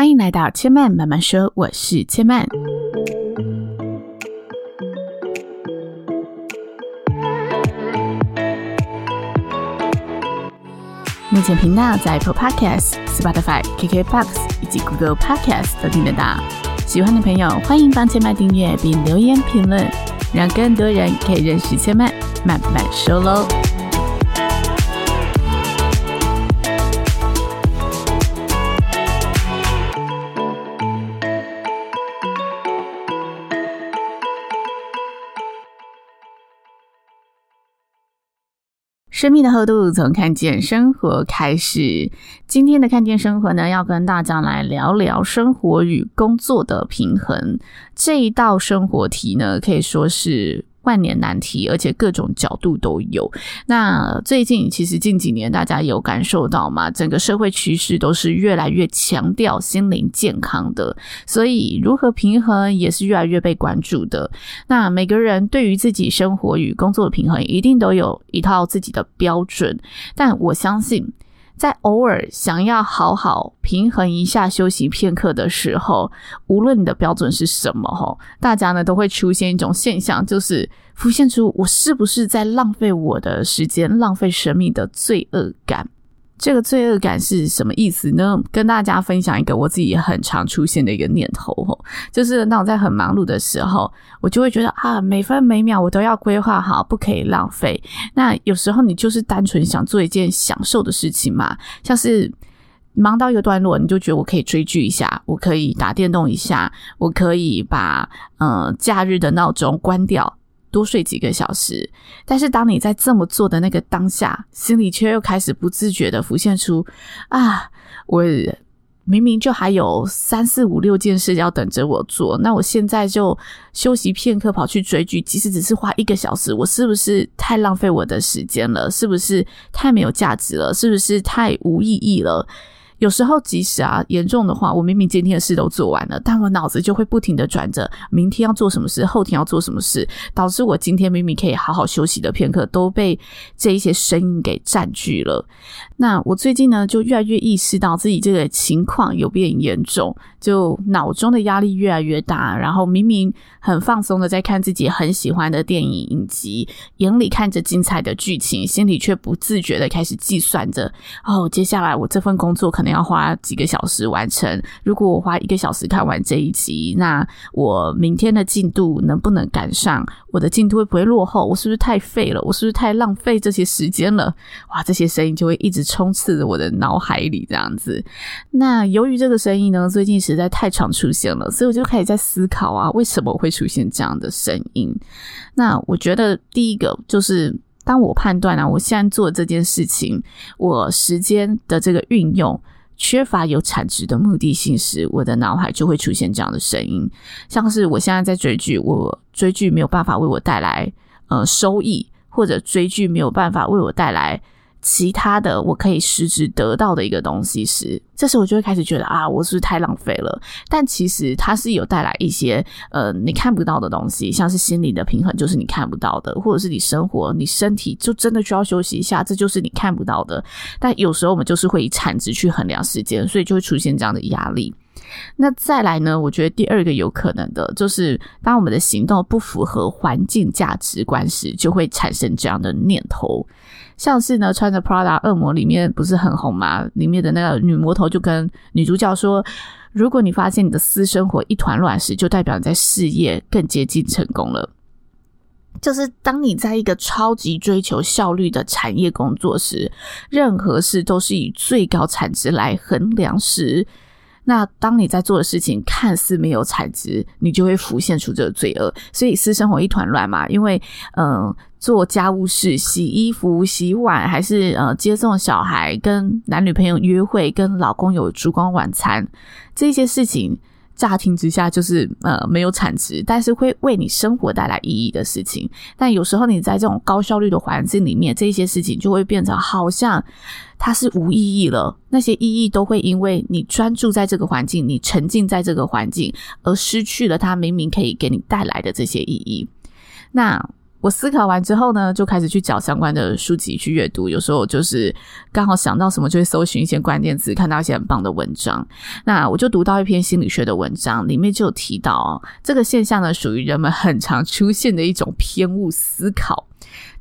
欢迎来到千曼慢慢说，我是千曼。目前频道在 Apple Podcast、Spotify、KKBox 以及 Google Podcast 都听得到。喜欢的朋友欢迎帮千曼订阅并留言评论，让更多人可以认识千曼慢慢说喽。生命的厚度从看见生活开始。今天的看见生活呢，要跟大家来聊聊生活与工作的平衡。这一道生活题呢，可以说是。万年难题，而且各种角度都有。那最近其实近几年，大家有感受到吗？整个社会趋势都是越来越强调心灵健康的，所以如何平衡也是越来越被关注的。那每个人对于自己生活与工作的平衡，一定都有一套自己的标准。但我相信，在偶尔想要好好平衡一下、休息片刻的时候，无论你的标准是什么，吼，大家呢都会出现一种现象，就是浮现出我是不是在浪费我的时间、浪费生命的罪恶感。这个罪恶感是什么意思呢？跟大家分享一个我自己很常出现的一个念头，就是当我在很忙碌的时候，我就会觉得啊，每分每秒我都要规划好，不可以浪费。那有时候你就是单纯想做一件享受的事情嘛，像是忙到一个段落，你就觉得我可以追剧一下，我可以打电动一下，我可以把呃假日的闹钟关掉。多睡几个小时，但是当你在这么做的那个当下，心里却又开始不自觉地浮现出：啊，我明明就还有三四五六件事要等着我做，那我现在就休息片刻跑去追剧，即使只是花一个小时，我是不是太浪费我的时间了？是不是太没有价值了？是不是太无意义了？有时候，即使啊严重的话，我明明今天的事都做完了，但我脑子就会不停的转着明天要做什么事，后天要做什么事，导致我今天明明可以好好休息的片刻都被这一些声音给占据了。那我最近呢，就越来越意识到自己这个情况有变严重，就脑中的压力越来越大，然后明明很放松的在看自己很喜欢的电影影集，眼里看着精彩的剧情，心里却不自觉的开始计算着，哦，接下来我这份工作可能。要花几个小时完成。如果我花一个小时看完这一集，那我明天的进度能不能赶上？我的进度会不会落后？我是不是太废了？我是不是太浪费这些时间了？哇，这些声音就会一直充斥着我的脑海里，这样子。那由于这个声音呢，最近实在太常出现了，所以我就开始在思考啊，为什么会出现这样的声音？那我觉得第一个就是，当我判断啊，我现在做这件事情，我时间的这个运用。缺乏有产值的目的性时，我的脑海就会出现这样的声音，像是我现在在追剧，我追剧没有办法为我带来呃收益，或者追剧没有办法为我带来。其他的我可以实质得到的一个东西是，这时候我就会开始觉得啊，我是不是太浪费了？但其实它是有带来一些呃你看不到的东西，像是心理的平衡，就是你看不到的，或者是你生活、你身体就真的需要休息一下，这就是你看不到的。但有时候我们就是会以产值去衡量时间，所以就会出现这样的压力。那再来呢？我觉得第二个有可能的就是，当我们的行动不符合环境价值观时，就会产生这样的念头。像是呢，穿着 Prada 恶魔里面不是很红吗？里面的那个女魔头就跟女主角说：“如果你发现你的私生活一团乱时，就代表你在事业更接近成功了。”就是当你在一个超级追求效率的产业工作时，任何事都是以最高产值来衡量时。那当你在做的事情看似没有产值，你就会浮现出这个罪恶，所以私生活一团乱嘛。因为，嗯、做家务事、洗衣服、洗碗，还是呃接送小孩、跟男女朋友约会、跟老公有烛光晚餐，这些事情乍听之下就是呃没有产值，但是会为你生活带来意义的事情。但有时候你在这种高效率的环境里面，这些事情就会变成好像它是无意义了。那些意义都会因为你专注在这个环境，你沉浸在这个环境，而失去了它明明可以给你带来的这些意义。那。我思考完之后呢，就开始去找相关的书籍去阅读。有时候就是刚好想到什么，就会搜寻一些关键词，看到一些很棒的文章。那我就读到一篇心理学的文章，里面就有提到哦，这个现象呢，属于人们很常出现的一种偏误思考。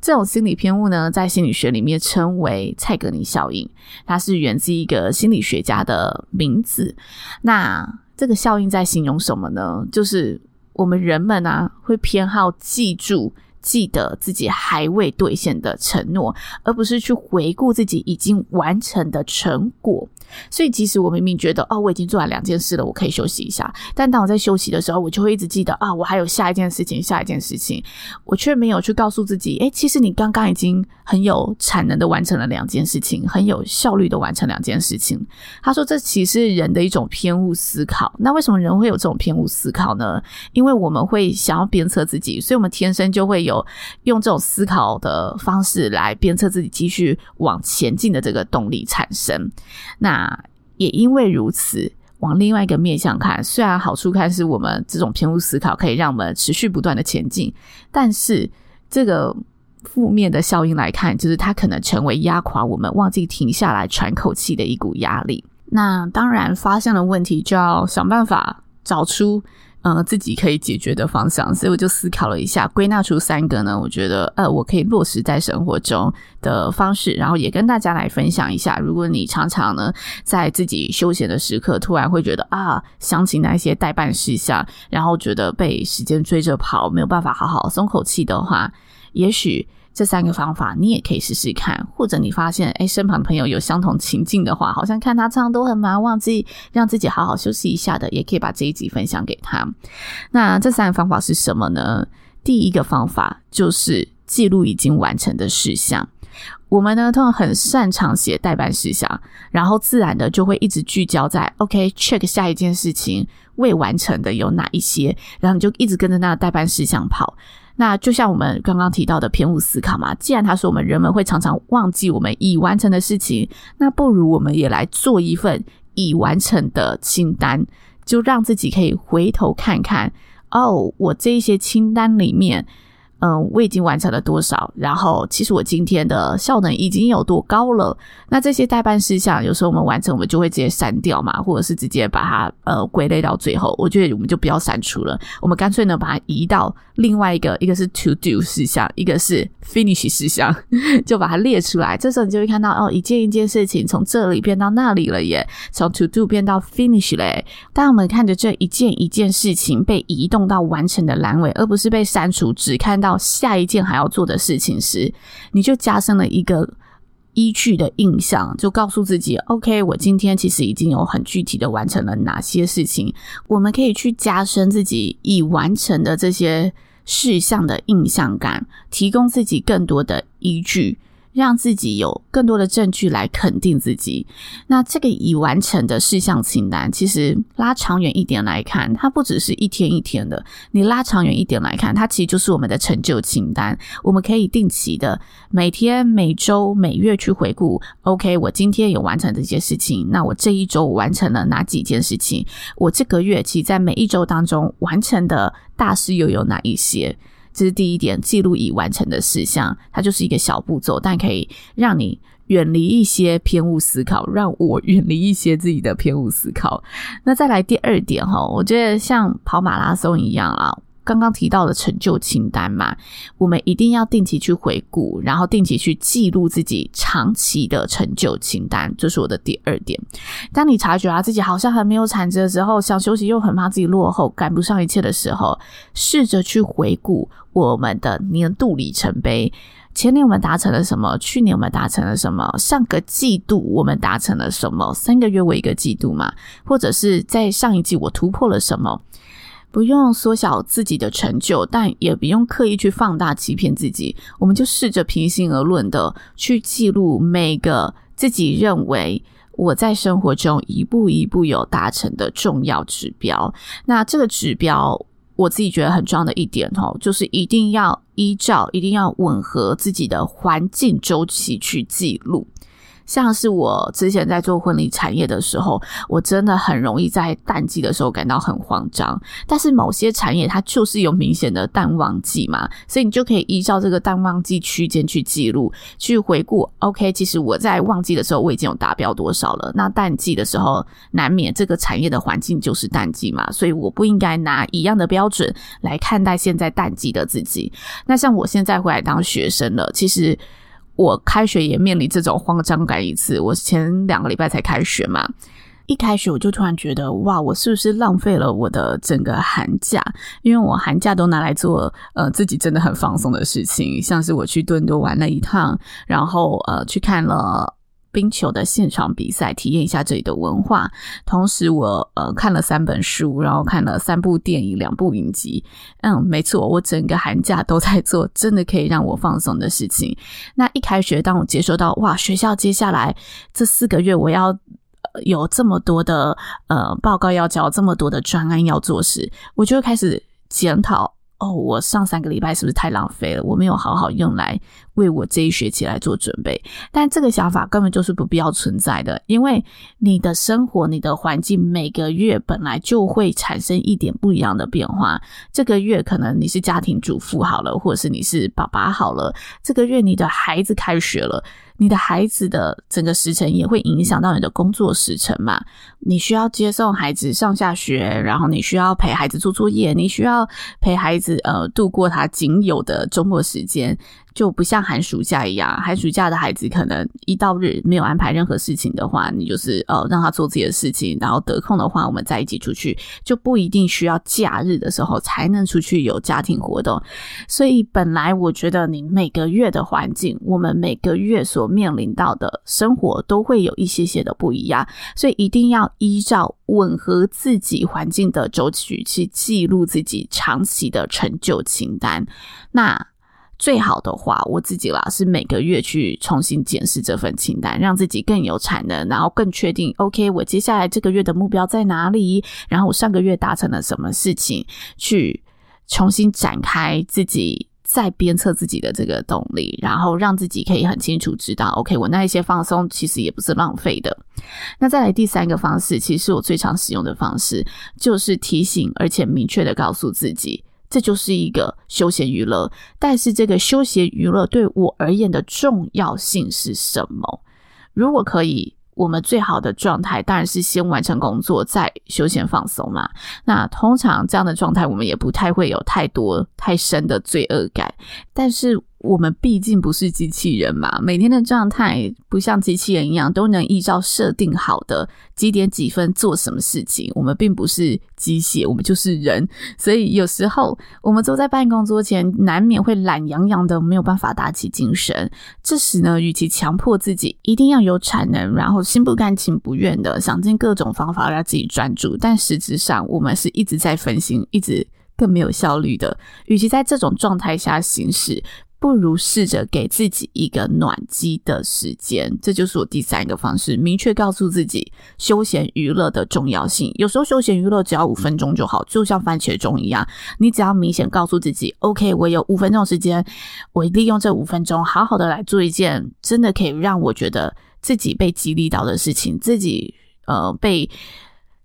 这种心理偏误呢，在心理学里面称为蔡格尼效应，它是源自一个心理学家的名字。那这个效应在形容什么呢？就是我们人们啊，会偏好记住。记得自己还未兑现的承诺，而不是去回顾自己已经完成的成果。所以，即使我明明觉得哦，我已经做完两件事了，我可以休息一下。但当我在休息的时候，我就会一直记得啊，我还有下一件事情，下一件事情，我却没有去告诉自己，诶，其实你刚刚已经很有产能的完成了两件事情，很有效率的完成两件事情。他说，这其实是人的一种偏误思考。那为什么人会有这种偏误思考呢？因为我们会想要鞭策自己，所以我们天生就会有用这种思考的方式来鞭策自己继续往前进的这个动力产生。那那也因为如此，往另外一个面向看，虽然好处看是我们这种偏误思考可以让我们持续不断的前进，但是这个负面的效应来看，就是它可能成为压垮我们、忘记停下来喘口气的一股压力。那当然，发现了问题就要想办法找出。呃，自己可以解决的方向，所以我就思考了一下，归纳出三个呢，我觉得呃，我可以落实在生活中的方式，然后也跟大家来分享一下。如果你常常呢，在自己休闲的时刻，突然会觉得啊，想起那些待办事项，然后觉得被时间追着跑，没有办法好好松口气的话，也许。这三个方法你也可以试试看，或者你发现诶，身旁的朋友有相同情境的话，好像看他常常都很忙，忘记让自己好好休息一下的，也可以把这一集分享给他。那这三个方法是什么呢？第一个方法就是记录已经完成的事项。我们呢，通常很擅长写待办事项，然后自然的就会一直聚焦在 OK check 下一件事情未完成的有哪一些，然后你就一直跟着那个待办事项跑。那就像我们刚刚提到的偏误思考嘛，既然他说我们人们会常常忘记我们已完成的事情，那不如我们也来做一份已完成的清单，就让自己可以回头看看，哦，我这一些清单里面。嗯，我已经完成了多少？然后，其实我今天的效能已经有多高了？那这些待办事项，有时候我们完成，我们就会直接删掉嘛，或者是直接把它呃归类到最后。我觉得我们就不要删除了，我们干脆呢把它移到另外一个，一个是 to do 事项，一个是 finish 事项，就把它列出来。这时候你就会看到哦，一件一件事情从这里变到那里了耶，从 to do 变到 finish 嘞。当我们看着这一件一件事情被移动到完成的栏尾，而不是被删除，只看到。到下一件还要做的事情时，你就加深了一个依据的印象，就告诉自己：OK，我今天其实已经有很具体的完成了哪些事情。我们可以去加深自己已完成的这些事项的印象感，提供自己更多的依据。让自己有更多的证据来肯定自己。那这个已完成的事项清单，其实拉长远一点来看，它不只是一天一天的。你拉长远一点来看，它其实就是我们的成就清单。我们可以定期的每天、每周、每月去回顾。OK，我今天有完成这些事情。那我这一周完成了哪几件事情？我这个月其实在每一周当中完成的大事又有哪一些？这是第一点，记录已完成的事项，它就是一个小步骤，但可以让你远离一些偏误思考，让我远离一些自己的偏误思考。那再来第二点哈，我觉得像跑马拉松一样啊。刚刚提到的成就清单嘛，我们一定要定期去回顾，然后定期去记录自己长期的成就清单，这是我的第二点。当你察觉啊自己好像很没有产值的时候，想休息又很怕自己落后，赶不上一切的时候，试着去回顾我们的年度里程碑。前年我们达成了什么？去年我们达成了什么？上个季度我们达成了什么？三个月为一个季度嘛，或者是在上一季我突破了什么？不用缩小自己的成就，但也不用刻意去放大、欺骗自己。我们就试着平心而论的去记录每个自己认为我在生活中一步一步有达成的重要指标。那这个指标，我自己觉得很重要的一点哦，就是一定要依照，一定要吻合自己的环境周期去记录。像是我之前在做婚礼产业的时候，我真的很容易在淡季的时候感到很慌张。但是某些产业它就是有明显的淡旺季嘛，所以你就可以依照这个淡旺季区间去记录、去回顾。OK，其实我在旺季的时候我已经有达标多少了。那淡季的时候，难免这个产业的环境就是淡季嘛，所以我不应该拿一样的标准来看待现在淡季的自己。那像我现在回来当学生了，其实。我开学也面临这种慌张感一次。我前两个礼拜才开学嘛，一开学我就突然觉得，哇，我是不是浪费了我的整个寒假？因为我寒假都拿来做呃自己真的很放松的事情，像是我去顿多玩了一趟，然后呃去看了。冰球的现场比赛，体验一下这里的文化。同时我，呃看了三本书，然后看了三部电影、两部影集。嗯，没错，我整个寒假都在做真的可以让我放松的事情。那一开学，当我接收到哇，学校接下来这四个月我要有这么多的呃报告要交，这么多的专案要做时，我就开始检讨。哦，我上三个礼拜是不是太浪费了？我没有好好用来为我这一学期来做准备。但这个想法根本就是不必要存在的，因为你的生活、你的环境每个月本来就会产生一点不一样的变化。这个月可能你是家庭主妇好了，或者是你是爸爸好了。这个月你的孩子开学了。你的孩子的整个时辰也会影响到你的工作时辰嘛？你需要接送孩子上下学，然后你需要陪孩子做作业，你需要陪孩子呃度过他仅有的周末时间。就不像寒暑假一样，寒暑假的孩子可能一到日没有安排任何事情的话，你就是呃让他做自己的事情，然后得空的话我们再一起出去，就不一定需要假日的时候才能出去有家庭活动。所以本来我觉得你每个月的环境，我们每个月所面临到的生活都会有一些些的不一样，所以一定要依照吻合自己环境的周期去记录自己长期的成就清单。那最好的话，我自己啦是每个月去重新检视这份清单，让自己更有产能，然后更确定。OK，我接下来这个月的目标在哪里？然后我上个月达成了什么事情？去重新展开自己再鞭策自己的这个动力，然后让自己可以很清楚知道，OK，我那一些放松其实也不是浪费的。那再来第三个方式，其实我最常使用的方式，就是提醒而且明确的告诉自己。这就是一个休闲娱乐，但是这个休闲娱乐对我而言的重要性是什么？如果可以，我们最好的状态当然是先完成工作，再休闲放松嘛。那通常这样的状态，我们也不太会有太多太深的罪恶感，但是。我们毕竟不是机器人嘛，每天的状态不像机器人一样都能依照设定好的几点几分做什么事情。我们并不是机械，我们就是人，所以有时候我们坐在办公桌前，难免会懒洋洋的，没有办法打起精神。这时呢，与其强迫自己一定要有产能，然后心不甘情不愿的想尽各种方法让自己专注，但实质上我们是一直在分心，一直更没有效率的。与其在这种状态下行事。不如试着给自己一个暖机的时间，这就是我第三个方式，明确告诉自己休闲娱乐的重要性。有时候休闲娱乐只要五分钟就好，就像番茄钟一样，你只要明显告诉自己，OK，我有五分钟时间，我利用这五分钟好好的来做一件真的可以让我觉得自己被激励到的事情，自己呃被。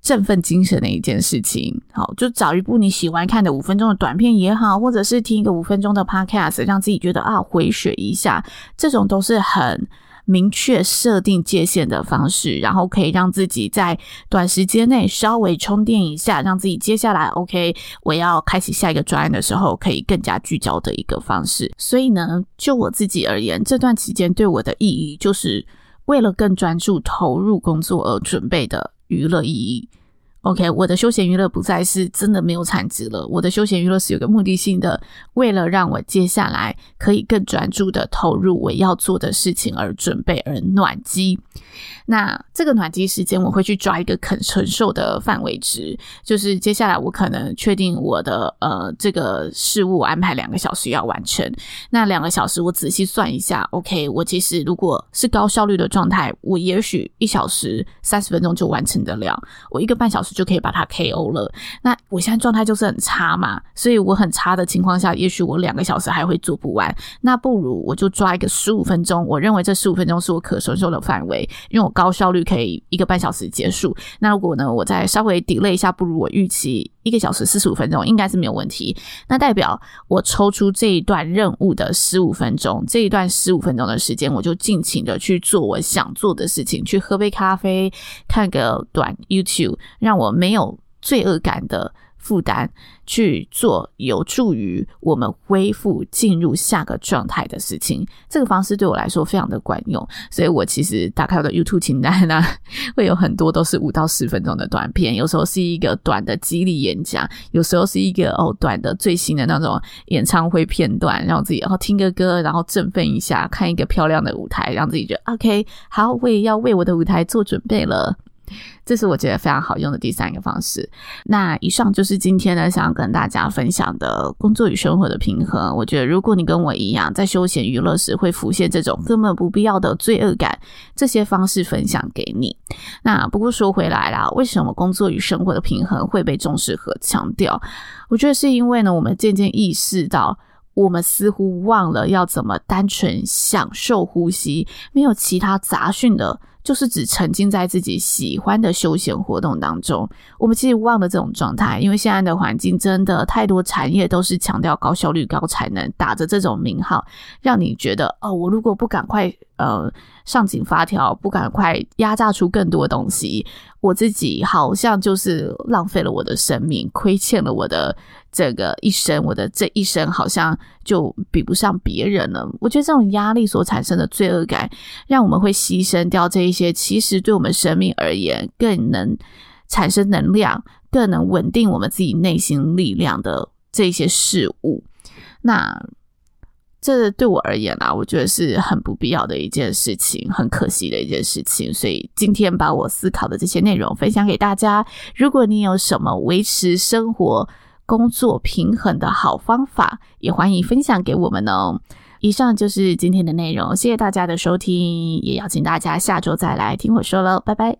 振奋精神的一件事情，好，就找一部你喜欢看的五分钟的短片也好，或者是听一个五分钟的 podcast，让自己觉得啊，回血一下，这种都是很明确设定界限的方式，然后可以让自己在短时间内稍微充电一下，让自己接下来 OK，我要开启下一个专案的时候可以更加聚焦的一个方式。所以呢，就我自己而言，这段期间对我的意义，就是为了更专注投入工作而准备的娱乐意义。OK，我的休闲娱乐不再是真的没有产值了。我的休闲娱乐是有个目的性的，为了让我接下来可以更专注的投入我要做的事情而准备而暖机。那这个暖机时间，我会去抓一个肯承受的范围值，就是接下来我可能确定我的呃这个事务安排两个小时要完成。那两个小时我仔细算一下，OK，我其实如果是高效率的状态，我也许一小时三十分钟就完成得了，我一个半小时就可以把它 KO 了。那我现在状态就是很差嘛，所以我很差的情况下，也许我两个小时还会做不完。那不如我就抓一个十五分钟，我认为这十五分钟是我可承受的范围，因为我。高效率可以一个半小时结束。那如果呢，我再稍微 delay 一下，不如我预期一个小时四十五分钟，应该是没有问题。那代表我抽出这一段任务的十五分钟，这一段十五分钟的时间，我就尽情的去做我想做的事情，去喝杯咖啡，看个短 YouTube，让我没有罪恶感的。负担去做有助于我们恢复进入下个状态的事情，这个方式对我来说非常的管用。所以我其实打开我的 YouTube 清单呢，会有很多都是五到十分钟的短片，有时候是一个短的激励演讲，有时候是一个哦短的最新的那种演唱会片段，让自己然后听个歌，然后振奋一下，看一个漂亮的舞台，让自己觉得 OK，好，我也要为我的舞台做准备了。这是我觉得非常好用的第三个方式。那以上就是今天呢，想要跟大家分享的工作与生活的平衡。我觉得如果你跟我一样，在休闲娱乐时会浮现这种根本不必要的罪恶感，这些方式分享给你。那不过说回来啦，为什么工作与生活的平衡会被重视和强调？我觉得是因为呢，我们渐渐意识到，我们似乎忘了要怎么单纯享受呼吸，没有其他杂讯的。就是只沉浸在自己喜欢的休闲活动当中，我们其实忘了这种状态，因为现在的环境真的太多产业都是强调高效率、高产能，打着这种名号，让你觉得哦，我如果不赶快呃上紧发条，不赶快压榨出更多东西，我自己好像就是浪费了我的生命，亏欠了我的。这个一生，我的这一生好像就比不上别人了。我觉得这种压力所产生的罪恶感，让我们会牺牲掉这一些其实对我们生命而言更能产生能量、更能稳定我们自己内心力量的这些事物。那这对我而言啊，我觉得是很不必要的一件事情，很可惜的一件事情。所以今天把我思考的这些内容分享给大家。如果你有什么维持生活，工作平衡的好方法，也欢迎分享给我们哦。以上就是今天的内容，谢谢大家的收听，也邀请大家下周再来听我说喽，拜拜。